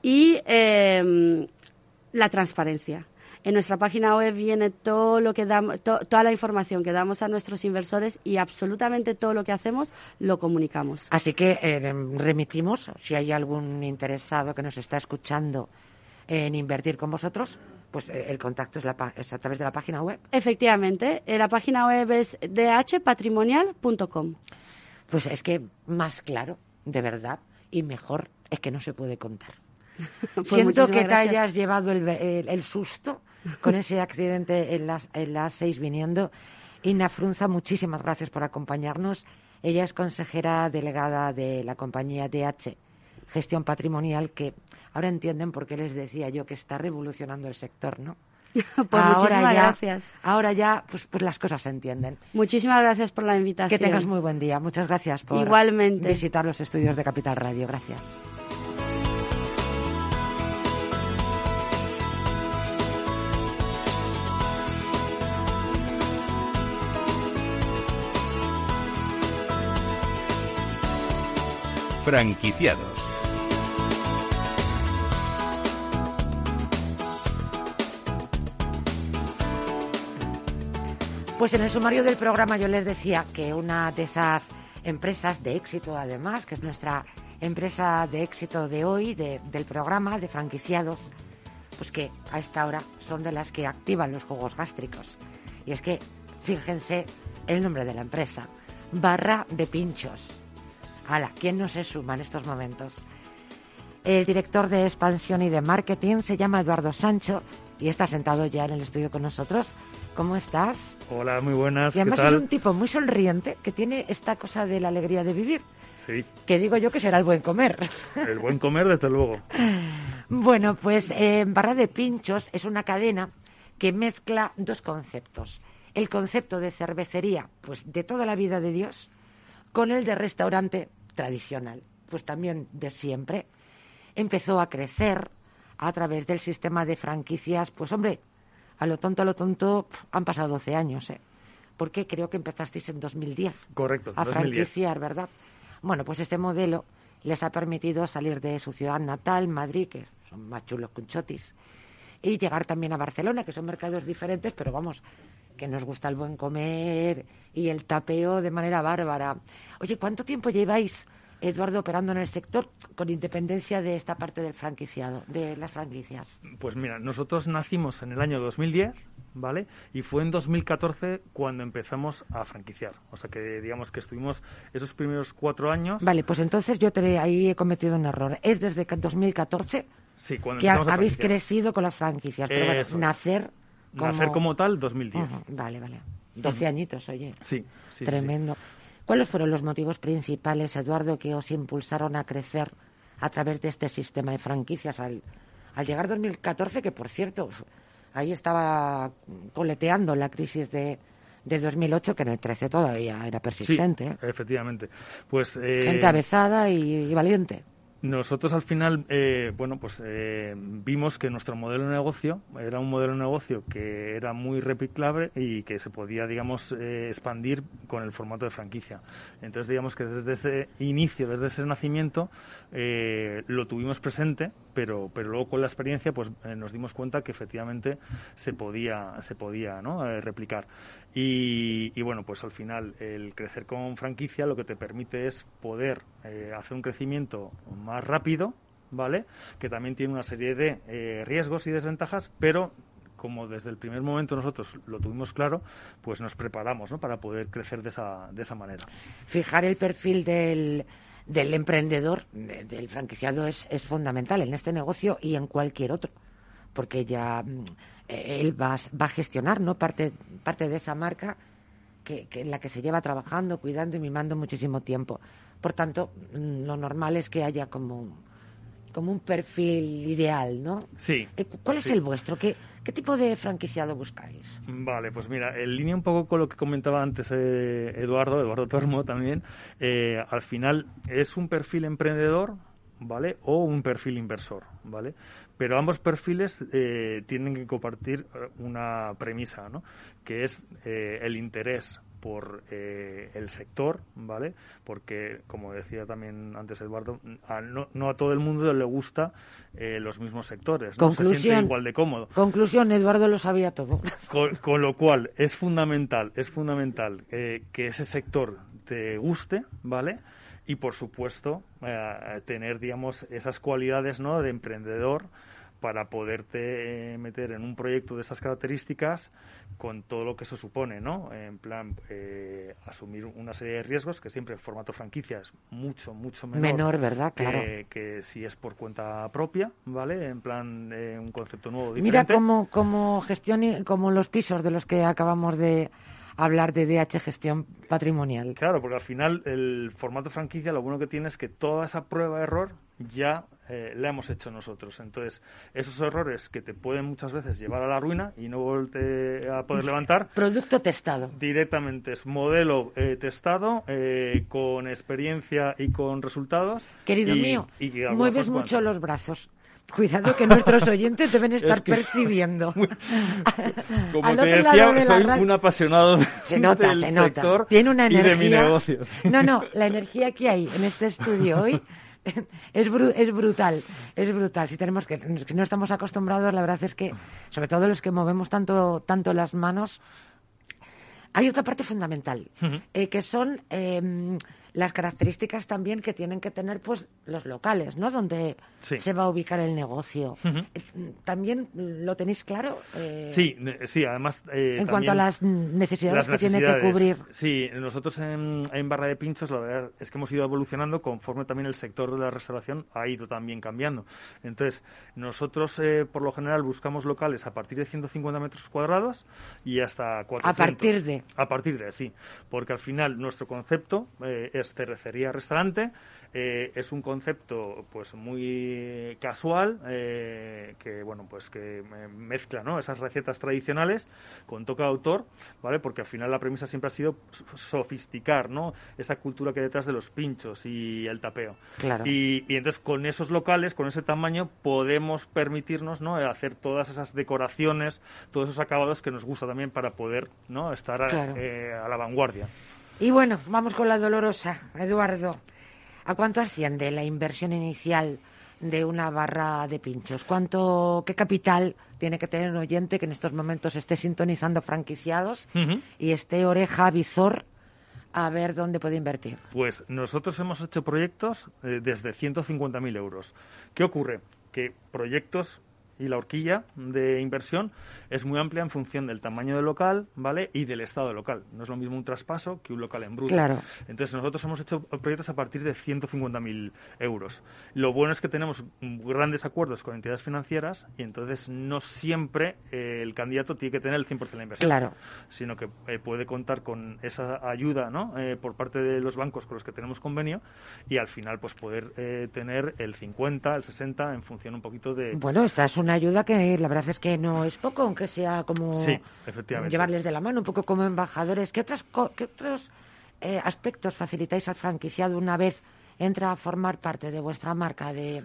y eh, la transparencia. En nuestra página web viene todo lo que damos, to- toda la información que damos a nuestros inversores y absolutamente todo lo que hacemos lo comunicamos. Así que eh, remitimos, si hay algún interesado que nos está escuchando en invertir con vosotros, pues eh, el contacto es, la es a través de la página web. Efectivamente, eh, la página web es dhpatrimonial.com. Pues es que más claro, de verdad, y mejor es que no se puede contar. Pues Siento que te hayas llevado el, el- el susto con ese accidente en las, en las seis viniendo. Ina Frunza, muchísimas gracias por acompañarnos. Ella es consejera delegada de la compañía DH Gestión Patrimonial, que ahora entienden por qué les decía yo que está revolucionando el sector, ¿no? Pues muchísimas ya, gracias. Ahora ya, pues, pues las cosas se entienden. Muchísimas gracias por la invitación. Que tengas muy buen día. Muchas gracias por Igualmente. visitar los estudios de Capital Radio. Gracias. Franquiciados. Pues en el sumario del programa yo les decía que una de esas empresas de éxito, además, que es nuestra empresa de éxito de hoy, de- del programa de franquiciados, pues que a esta hora son de las que activan los juegos gástricos. Y es que, fíjense el nombre de la empresa, Barra de Pinchos. Ala, ¿quién no se suma en estos momentos? El director de expansión y de marketing se llama Eduardo Sancho y está sentado ya en el estudio con nosotros. ¿Cómo estás? Hola, muy buenas. Y además ¿Qué tal? es un tipo muy sonriente que tiene esta cosa de la alegría de vivir, Sí, que digo yo que será el buen comer. el buen comer, desde luego. Bueno, pues eh, Barra de Pinchos es una cadena que mezcla dos conceptos. El concepto de cervecería, pues de toda la vida de Dios, con el de restaurante tradicional, pues también de siempre. Empezó a crecer a través del sistema de franquicias, pues hombre, a lo tonto, a lo tonto, han pasado 12 años, ¿eh? Porque creo que empezasteis en 2010. Correcto. A 2010. franquiciar, ¿verdad? Bueno, pues este modelo les ha permitido salir de su ciudad natal, Madrid, que son más chulos que un chotis, y llegar también a Barcelona, que son mercados diferentes, pero vamos, que nos gusta el buen comer y el tapeo de manera bárbara. Oye, ¿cuánto tiempo lleváis, Eduardo, operando en el sector con independencia de esta parte del franquiciado, de las franquicias? Pues mira, nosotros nacimos en el año 2010, ¿vale? Y fue en 2014 cuando empezamos a franquiciar. O sea que digamos que estuvimos esos primeros cuatro años. Vale, pues entonces yo te, ahí he cometido un error. Es desde que 2014 Sí, cuando que a habéis crecido con las franquicias. Pero bueno, nacer como... Nacer como tal, 2010. Ujú, Vale, vale. 12 añitos, oye. Sí, sí, sí, Tremendo. ¿Cuáles fueron los motivos principales, Eduardo, que os impulsaron a crecer a través de este sistema de franquicias al, al llegar 2014, que por cierto, ahí estaba coleteando la crisis de, de 2008, que en el 13 todavía era Sí, persistente. ¿eh? efectivamente. Pues eh, Gente avezada y, y valiente. Nosotros al final, eh, bueno, pues eh, vimos que nuestro modelo de negocio era un modelo de negocio que era muy replicable y que se podía, digamos, eh, expandir con el formato de franquicia. Entonces, digamos que desde ese inicio, desde ese nacimiento, eh, lo tuvimos presente, pero, pero luego con la experiencia, pues eh, nos dimos cuenta que efectivamente se podía, se podía, replicar. Y, bueno, pues al final el crecer con franquicia lo que te permite es poder eh, hacer un crecimiento más rápido, ¿vale? Que también tiene una serie de eh, riesgos y desventajas, pero como desde el primer momento nosotros lo tuvimos claro, pues nos preparamos ¿no? para poder crecer de esa, de esa manera. Fijar el perfil del, del emprendedor, de- del franquiciado, es, es fundamental en este negocio y en cualquier otro, porque ya mm, él va, a- va a gestionar no parte, parte de esa marca que, que en la que se lleva trabajando, cuidando y mimando muchísimo tiempo. Por tanto, mm, lo normal es que haya como, como un perfil ideal, ¿no? Sí. Eh, ¿Cuál es el vuestro? ¿Qué, ¿Qué tipo de franquiciado buscáis? Vale, pues mira, en línea un poco con lo que comentaba antes eh, Eduardo, Eduardo Tormo también, eh, al final es un perfil emprendedor, ¿vale? O un perfil inversor, ¿vale? Pero ambos perfiles eh, tienen que compartir eh, una premisa, ¿no? Que es eh, el interés por eh, el sector, ¿vale? Porque, como decía también antes Eduardo, a- no, no a todo el mundo le gusta eh, los mismos sectores, ¿no? Se siente Conclusión. igual de cómodo. Conclusión, Eduardo lo sabía todo. Con, con lo cual es fundamental, es fundamental eh, que ese sector te guste, ¿vale? Y por supuesto eh, tener, digamos, esas cualidades, ¿no? De emprendedor para poderte eh, meter en un proyecto de esas características con todo lo que eso supone, ¿no? En plan, eh, asumir una serie de riesgos que siempre en formato franquicia es mucho, mucho menor. Menor, ¿verdad? que- Claro. Que, si es por cuenta propia, ¿vale? En plan, eh, un concepto nuevo, Mira cómo, cómo gestión y- como los pisos de los que acabamos de hablar de DH Gestión Patrimonial. Claro, porque al final el formato franquicia lo bueno que tiene es que toda esa prueba de error ya eh, la hemos hecho nosotros. Entonces, esos errores que te pueden muchas veces llevar a la ruina y no volverte a poder levantar, Producto testado. directamente es modelo eh, testado, eh, con experiencia y con resultados. Querido y- mío, y mueves mucho los brazos. Cuidado que nuestros oyentes deben estar Es que- percibiendo. Como Al te otro lado decía, de la soy radio- un apasionado Se nota, del se nota. sector Tiene una y de mi energía. negocio. No, no, la energía que hay en este estudio hoy es, bru- es brutal, es brutal. Si tenemos que, no estamos acostumbrados, la verdad es que, sobre todo los que movemos tanto, tanto las manos, hay otra parte fundamental, eh, que son eh, las características también que tienen que tener pues los locales, ¿no? Donde Sí. se va a ubicar el negocio. Ujú. Eh, ¿También lo tenéis claro? Eh, Sí, sí, además. eh, En cuanto a las necesidades las que tiene que necesidades. cubrir. Sí, nosotros en, en Barra de Pinchos, la verdad es que hemos ido evolucionando conforme también el sector de la restauración ha ido también cambiando. Entonces, nosotros eh, por lo general buscamos locales a partir de 150 metros cuadrados y hasta 400. A partir de. A partir de, sí. Porque al final nuestro concepto eh, es es cervecería-restaurante. Eh, es un concepto pues muy casual eh, que bueno pues que mezcla ¿no? esas recetas tradicionales con toque de autor vale porque al final la premisa siempre ha sido sofisticar no esa cultura que hay detrás de los pinchos y el tapeo. Claro. y, y entonces con esos locales con ese tamaño podemos permitirnos no hacer todas esas decoraciones todos esos acabados que nos gusta también para poder no estar eh, a la vanguardia y bueno vamos con la dolorosa Eduardo ¿A cuánto asciende la inversión inicial de una barra de pinchos? ¿Cuánto, qué capital tiene que tener un oyente que en estos momentos esté sintonizando franquiciados y esté oreja visor a ver dónde puede invertir? Pues nosotros hemos hecho proyectos eh, desde 150.000 euros. ¿Qué ocurre? Que proyectos y la horquilla de inversión es muy amplia en función del tamaño del local, ¿vale? Y del estado del local. No es lo mismo un traspaso que un local en bruto. Claro. Entonces nosotros hemos hecho proyectos a partir de 150.000 euros. Lo bueno es que tenemos grandes acuerdos con entidades financieras y entonces no siempre eh, el candidato tiene que tener el 100% de la inversión. Claro. Sino que eh, puede contar con esa ayuda, ¿no? Eh, por parte de los bancos con los que tenemos convenio y al final pues poder tener el 50, el 60 en función un poquito de... Bueno, esta es una ayuda que la verdad es que no es poco, aunque sea como llevarles de la mano, un poco como embajadores. ¿Qué, otras qué otros eh, aspectos facilitáis al franquiciado una vez entra a formar parte de vuestra marca de,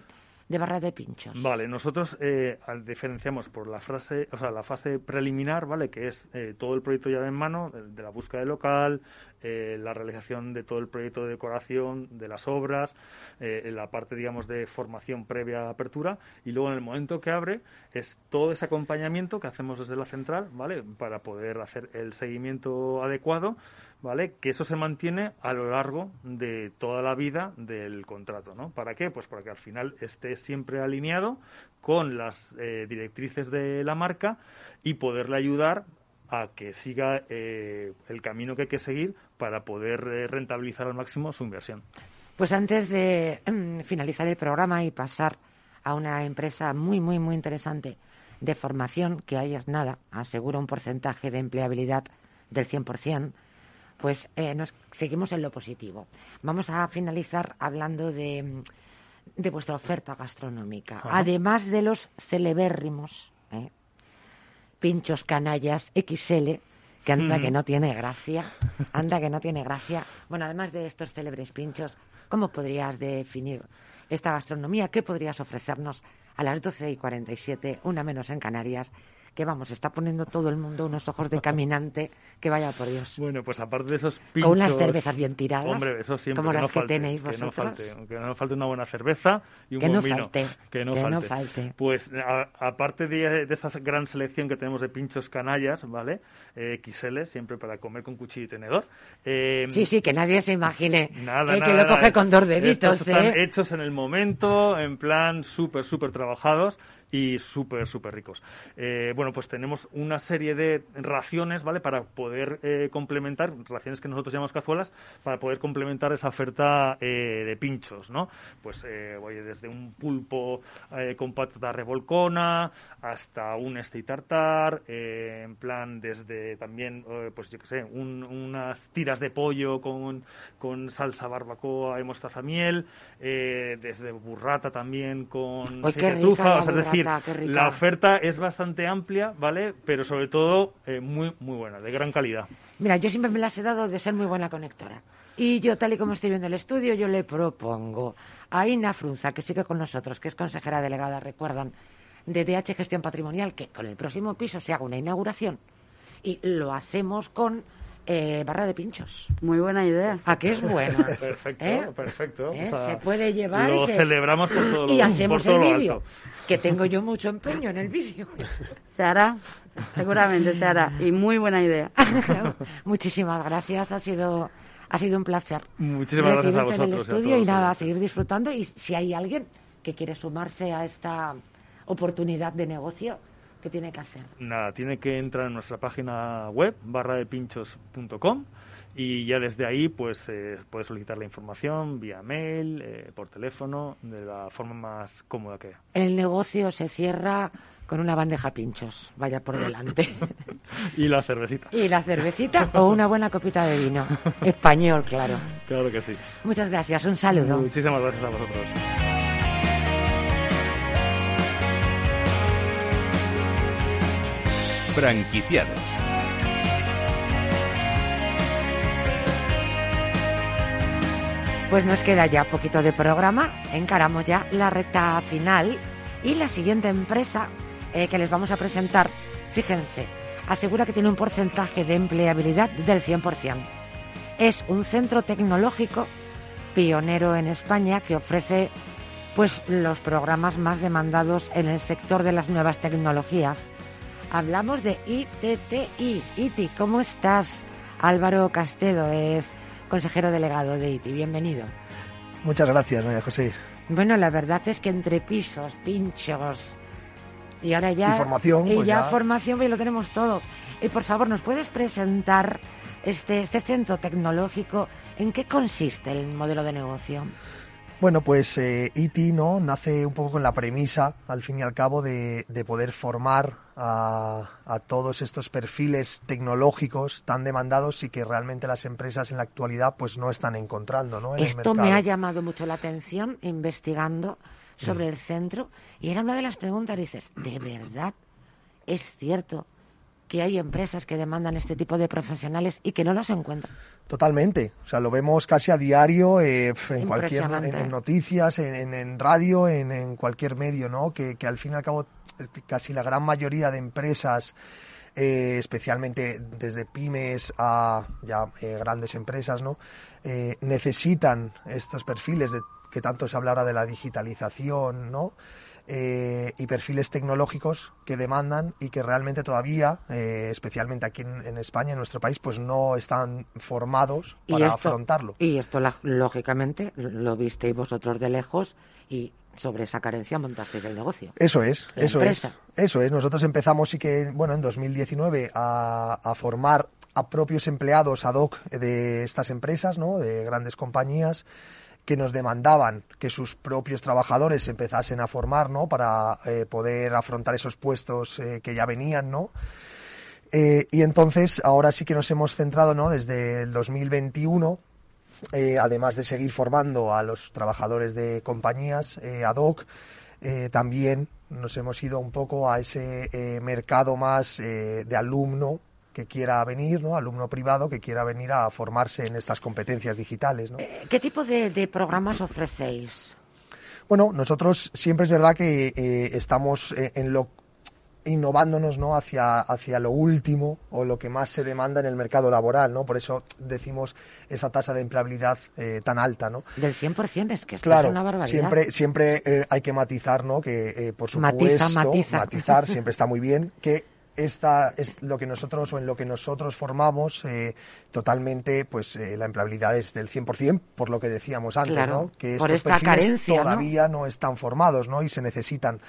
de barra de pinchos. Vale, nosotros eh, diferenciamos por la frase, o sea, la fase preliminar, ¿vale? Que es eh, todo el proyecto ya en mano, de, la búsqueda de local, eh, la realización de todo el proyecto de decoración, de las obras, la parte, digamos, de formación previa a apertura, y luego en el momento que abre es todo ese acompañamiento que hacemos desde la central, ¿vale? Para poder hacer el seguimiento adecuado ¿vale? Que eso se mantiene a lo largo de toda la vida del contrato, ¿no? ¿Para qué? Pues para que al final esté siempre alineado con las eh, directrices de la marca y poderle ayudar a que siga eh, el camino que hay que seguir para poder eh, rentabilizar al máximo su inversión. Pues antes de mm, finalizar el programa y pasar a una empresa muy, muy, muy interesante de formación, que ahí es nada, asegura un porcentaje de empleabilidad del 100%, pues eh, nos seguimos en lo positivo. Vamos a finalizar hablando de, de vuestra oferta gastronómica. Además de los celebérrimos, ¿eh? pinchos canallas XL, que anda que no tiene gracia, anda que no tiene gracia. Bueno, además de estos célebres pinchos, ¿cómo podrías definir esta gastronomía? ¿Qué podrías ofrecernos a las 12 y 47, una menos en Canarias? Que vamos, está poniendo todo el mundo unos ojos de caminante, que vaya por Dios. Bueno, pues aparte de esos pinchos... Con unas cervezas bien tiradas, hombre, eso siempre, como que las no falte, que tenéis vosotros. Que no falte, que no falte una buena cerveza y un que buen no vino. Falte, que no que falte. no falte. Pues a, aparte de, de, esa gran selección que tenemos de pinchos canallas, ¿vale? Eh, XL, siempre para comer con cuchillo y tenedor. Eh, sí, sí, que nadie se imagine nada, eh, nada, que lo coge con dos deditos. Estos están ¿eh? hechos en el momento, en plan súper, súper trabajados y súper, súper ricos. Eh, bueno, pues tenemos una serie de raciones, ¿vale? Para poder eh, complementar, raciones que nosotros llamamos cazuelas, para poder complementar esa oferta eh, de pinchos, ¿no? Pues, oye, desde un pulpo con patata revolcona hasta un steak tartar, en plan desde también, pues yo qué sé, un, unas tiras de pollo con, con salsa barbacoa y mostaza miel, desde burrata también con Uy, qué trufa, rica o sea, la es decir, la oferta es bastante amplia, ¿vale? Pero sobre todo eh, muy, muy buena, de gran calidad. Mira, yo siempre me las he dado de ser muy buena conectora. Y yo, tal y como estoy viendo el estudio, yo le propongo a Ina Frunza, que sigue con nosotros, que es consejera delegada, recuerdan, de DH Gestión Patrimonial, que con el próximo piso se haga una inauguración. Y lo hacemos con eh, barra de pinchos. Muy buena idea. ¿A qué es buena? Perfecto, ¿Eh? perfecto. ¿Eh? O sea, se puede llevar Lo y, se- celebramos por todo lo y hacemos por todo el vídeo. Que tengo yo mucho empeño en el vídeo. Se hará, seguramente se hará. Y muy buena idea. Muchísimas gracias, ha sido, ha sido un placer. Muchísimas gracias a recibirte en el vosotros y a estudio y todos nada, a seguir disfrutando. Y si hay alguien que quiere sumarse a esta oportunidad de negocio, ¿qué tiene que hacer? Nada, tiene que entrar en nuestra página web, barradepinchos.com, y ya desde ahí pues eh, puede solicitar la información vía mail, eh, por teléfono, de la forma más cómoda que. El negocio se cierra con una bandeja pinchos, vaya por delante. Y la cervecita. y la cervecita o una buena copita de vino. Español, claro. Claro que sí. Muchas gracias, un saludo. Muchísimas gracias a vosotros. Franquiciados. Pues nos queda ya poquito de programa, encaramos ya la recta final y la siguiente empresa eh, que les vamos a presentar, fíjense, asegura que tiene un porcentaje de empleabilidad del 100%. Es un centro tecnológico pionero en España que ofrece pues los programas más demandados en el sector de las nuevas tecnologías. Hablamos de ITTI. ITI, ¿cómo estás? Álvaro Castedo es consejero delegado de ITI. Bienvenido. Muchas gracias, María José. Bueno, la verdad es que entre pisos, pinchos y ahora ya... Y formación. Y pues ya, formación, pues lo tenemos todo. Y por favor, ¿nos puedes presentar este, este centro tecnológico? ¿En qué consiste el modelo de negocio? Bueno, pues eh, ITI ¿no? nace un poco con la premisa, al fin y al cabo, de, de poder formar a, a, todos estos perfiles tecnológicos tan demandados y que realmente las empresas en la actualidad pues no están encontrando ¿no? en Esto me ha llamado mucho la atención investigando sobre el centro y era una de las preguntas, dices, ¿de verdad es cierto que hay empresas que demandan este tipo de profesionales y que no los encuentran? Totalmente, o sea, lo vemos casi a diario eh, en cualquier en, en noticias, en, en radio, en, en, cualquier medio, ¿no? Que, que, al fin y al cabo casi la gran mayoría de empresas, eh, especialmente desde pymes a ya eh, grandes empresas, ¿no? Eh, necesitan estos perfiles de que tanto se habla ahora de la digitalización, ¿no? Eh, y perfiles tecnológicos que demandan y que realmente todavía, eh, especialmente aquí en, en, España, en nuestro país, pues no están formados para esto, afrontarlo. Y esto, lógicamente, lo visteis vosotros de lejos y sobre esa carencia montasteis el negocio. Eso es, eso empresa. es. Eso es. Nosotros empezamos sí que, bueno, en 2019 a, a formar a propios empleados ad hoc de estas empresas, ¿no? De grandes compañías que nos demandaban que sus propios trabajadores empezasen a formar, ¿no? Para eh, poder afrontar esos puestos eh, que ya venían, ¿no? Eh, y entonces ahora sí que nos hemos centrado, ¿no? Desde el 2021, además de seguir formando a los trabajadores de compañías ad hoc, también nos hemos ido un poco a ese mercado más de alumno que quiera venir, ¿no? alumno privado que quiera venir a formarse en estas competencias digitales. ¿no? ¿Qué tipo de, de programas ofrecéis? Bueno, nosotros siempre es verdad que eh, estamos en lo innovándonos ¿no? hacia, hacia lo último o lo que más se demanda en el mercado laboral, ¿no? Por eso decimos esa tasa de empleabilidad eh, tan alta, ¿no? Del 100%, es que esto claro, es una barbaridad. siempre, siempre eh, hay que matizar, ¿no? Que, eh, por supuesto, matiza, matiza. matizar siempre está muy bien, que esta es lo que nosotros o en lo que nosotros formamos eh, totalmente pues eh, la empleabilidad es del 100% por lo que decíamos antes claro, ¿no? que por estos esta carencia, todavía ¿no? ¿no? están formados ¿no? y se necesitan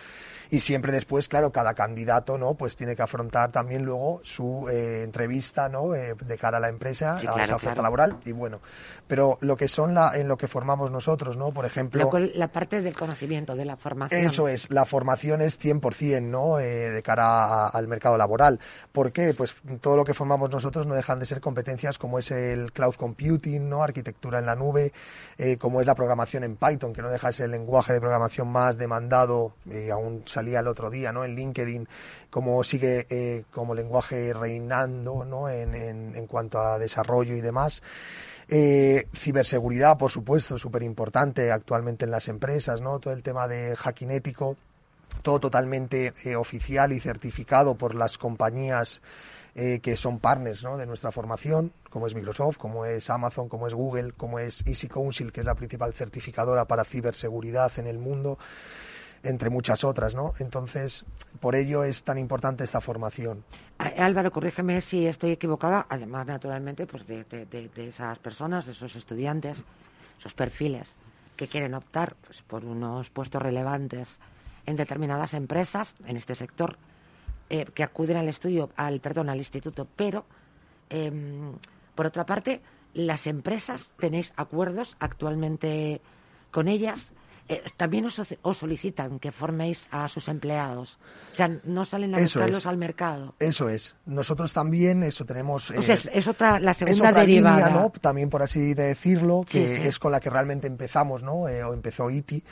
y siempre después, claro, cada candidato, ¿no? Pues tiene que afrontar también luego su eh, entrevista, ¿no? Eh, de cara a la empresa, sí, a esa oferta claro. laboral y bueno, pero lo que son la, en lo que formamos nosotros, ¿no? Por ejemplo, la, la parte del conocimiento, de la formación. Eso es, la formación es 100%, ¿no? Eh, de cara a, al mercado laboral. ¿Por qué? Pues todo lo que formamos nosotros no dejan de ser competencias como es el cloud computing, ¿no? Arquitectura en la nube, eh, como es la programación en Python, que no deja de ser el lenguaje de programación más demandado, y aún salía el otro día, ¿no? En LinkedIn, como sigue eh, como lenguaje reinando, ¿no? En, en, en, cuanto a desarrollo y demás. Eh, ciberseguridad, por supuesto, súper importante actualmente en las empresas, ¿no? Todo el tema de hacking ético, todo totalmente eh, oficial y certificado por las compañías eh, que son partners ¿no? de nuestra formación, como es Microsoft, como es Amazon, como es Google, como es Easy Council, que es la principal certificadora para ciberseguridad en el mundo entre muchas otras, ¿no? Entonces, por ello es tan importante esta formación. Álvaro, corrígeme si estoy equivocada, además, naturalmente, pues de, de, de, esas personas, de esos estudiantes, esos perfiles que quieren optar pues, por unos puestos relevantes en determinadas empresas en este sector eh, que acuden al estudio, al perdón, al instituto, pero eh, por otra parte, las empresas tenéis acuerdos actualmente con ellas eh, también os, os, solicitan que forméis a sus empleados. O sea, no salen a eso buscarlos al mercado. Eso es. Nosotros también, eso tenemos. O sea, es, otra, la segunda es derivada. Línea, ¿no? También por así decirlo, que es con la que realmente empezamos, ¿no? Eh, o empezó ITI.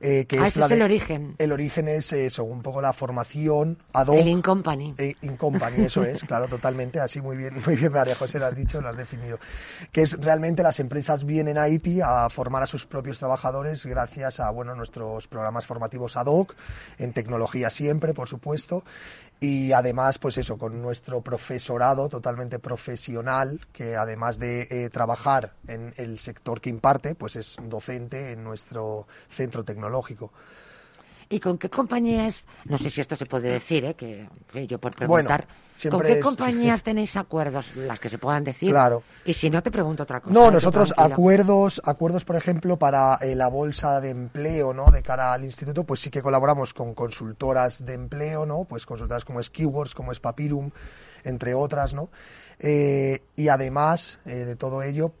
Eh, que ah, es, la es el origen. El origen es eso, un poco la formación ad hoc. El in company. Eh, in company, eso es, claro, totalmente, así muy bien, muy bien María José lo has dicho, lo has definido. Que es realmente las empresas vienen a Haití a formar a sus propios trabajadores gracias a, bueno, nuestros programas formativos ad hoc, en tecnología siempre, por supuesto, y además, pues eso, con nuestro profesorado totalmente profesional, que además de eh, trabajar en el sector que imparte, pues es docente en nuestro centro tecnológico. ¿Y con qué compañías, no sé si esto se puede decir, ¿eh? que, yo por preguntar, ¿con qué compañías tenéis acuerdos, las que se puedan decir? Claro. Y si no, te pregunto otra cosa. No, nosotros acuerdos, acuerdos, por ejemplo, para eh, la bolsa de empleo, ¿no? De cara al instituto, pues sí que colaboramos con consultoras de empleo, ¿no? Pues consultoras como es Keywords, como es Papirum, entre otras, ¿no? Eh, y además de todo ello,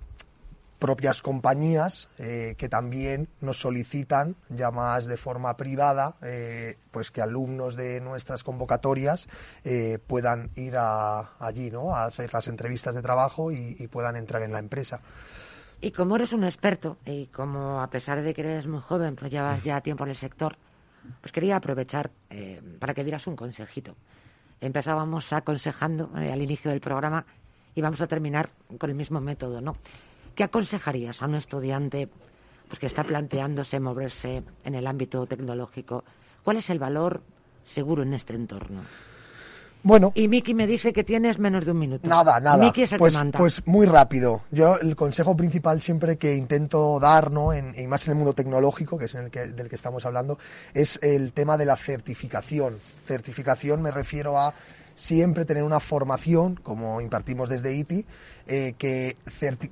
propias compañías eh, que también nos solicitan, ya más de forma privada, eh, pues que alumnos de nuestras convocatorias eh, puedan ir allí, ¿no? A hacer las entrevistas de trabajo y, y, puedan entrar en la empresa. Y como eres un experto y como a pesar de que eres muy joven, pues llevas ya tiempo en el sector, pues quería aprovechar para que dieras un consejito. Empezábamos aconsejando al inicio del programa y vamos a terminar con el mismo método, ¿no? ¿Qué aconsejarías a un estudiante pues, que está planteándose moverse en el ámbito tecnológico? ¿Cuál es el valor seguro en este entorno? Bueno. Y Miki me dice que tienes menos de un minuto. Nada, nada. Miki es el pues, que manda. Pues muy rápido. Yo el consejo principal siempre que intento dar, ¿no? En, y más en el mundo tecnológico, que es el que, del que estamos hablando, es el tema de la certificación. Certificación me refiero a siempre tener una formación, como impartimos desde ITI, eh, que,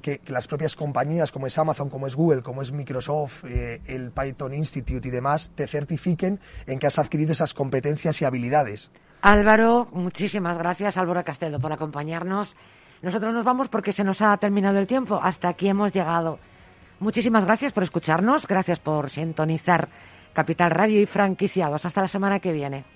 que, las propias compañías como es Amazon, como es Google, como es Microsoft, eh, el Python Institute y demás, te certifiquen en que has adquirido esas competencias y habilidades. Álvaro, muchísimas gracias, Álvaro Castedo, por acompañarnos. Nosotros nos vamos porque se nos ha terminado el tiempo. Hasta aquí hemos llegado. Muchísimas gracias por escucharnos, gracias por sintonizar Capital Radio y franquiciados. Hasta la semana que viene.